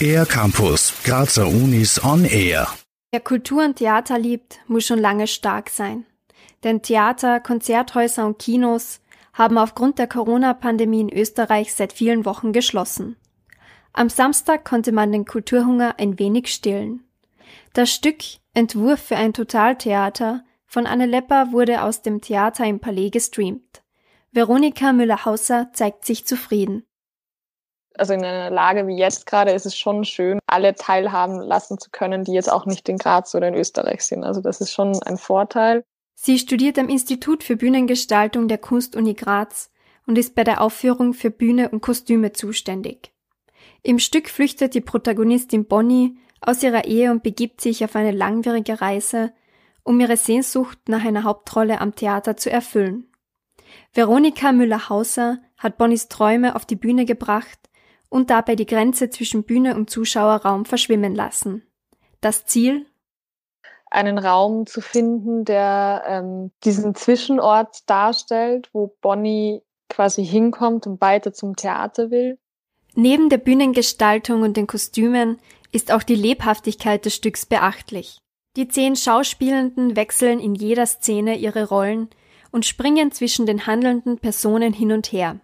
Air Campus, Grazer Unis on Air. Wer Kultur und Theater liebt, muss schon lange stark sein. Denn Theater, Konzerthäuser und Kinos haben aufgrund der Corona-Pandemie in Österreich seit vielen Wochen geschlossen. Am Samstag konnte man den Kulturhunger ein wenig stillen. Das Stück Entwurf für ein Totaltheater von Anne Lepper wurde aus dem Theater im Palais gestreamt. Veronika Müller-Hauser zeigt sich zufrieden. Also in einer Lage wie jetzt gerade ist es schon schön, alle teilhaben lassen zu können, die jetzt auch nicht in Graz oder in Österreich sind. Also das ist schon ein Vorteil. Sie studiert am Institut für Bühnengestaltung der Kunstuni Graz und ist bei der Aufführung für Bühne und Kostüme zuständig. Im Stück flüchtet die Protagonistin Bonnie aus ihrer Ehe und begibt sich auf eine langwierige Reise, um ihre Sehnsucht nach einer Hauptrolle am Theater zu erfüllen. Veronika Müller-Hauser hat Bonnies Träume auf die Bühne gebracht und dabei die Grenze zwischen Bühne und Zuschauerraum verschwimmen lassen. Das Ziel? einen Raum zu finden, der ähm, diesen Zwischenort darstellt, wo Bonnie quasi hinkommt und weiter zum Theater will. Neben der Bühnengestaltung und den Kostümen ist auch die Lebhaftigkeit des Stücks beachtlich. Die zehn Schauspielenden wechseln in jeder Szene ihre Rollen und springen zwischen den handelnden Personen hin und her.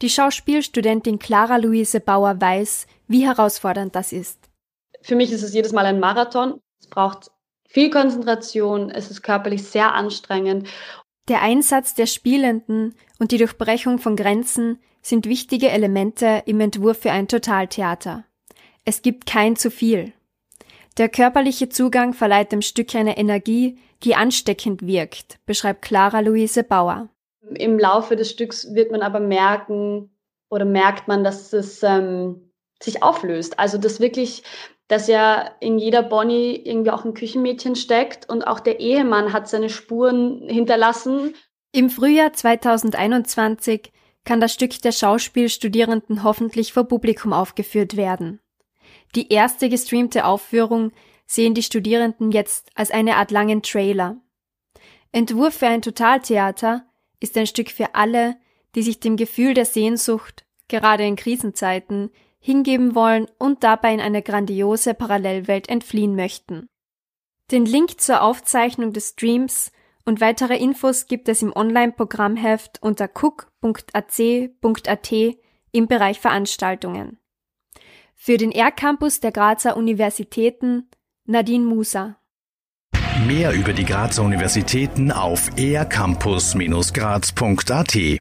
Die Schauspielstudentin Clara Luise Bauer weiß, wie herausfordernd das ist. Für mich ist es jedes Mal ein Marathon. Es braucht viel Konzentration, es ist körperlich sehr anstrengend. Der Einsatz der Spielenden und die Durchbrechung von Grenzen sind wichtige Elemente im Entwurf für ein Totaltheater. Es gibt kein zu viel. Der körperliche Zugang verleiht dem Stück eine Energie, die ansteckend wirkt, beschreibt Clara Luise Bauer. Im Laufe des Stücks wird man aber merken oder merkt man, dass es ähm, sich auflöst. Also dass wirklich dass ja in jeder Bonnie irgendwie auch ein Küchenmädchen steckt und auch der Ehemann hat seine Spuren hinterlassen. Im Frühjahr 2021 kann das Stück der Schauspielstudierenden hoffentlich vor Publikum aufgeführt werden. Die erste gestreamte Aufführung sehen die Studierenden jetzt als eine Art langen Trailer. Entwurf für ein Totaltheater ist ein Stück für alle, die sich dem Gefühl der Sehnsucht, gerade in Krisenzeiten, hingeben wollen und dabei in eine grandiose Parallelwelt entfliehen möchten. Den Link zur Aufzeichnung des Streams und weitere Infos gibt es im Online-Programmheft unter cook.ac.at im Bereich Veranstaltungen. Für den R-Campus der Grazer Universitäten Nadine Musa. Mehr über die Grazer Universitäten auf ercampus-graz.at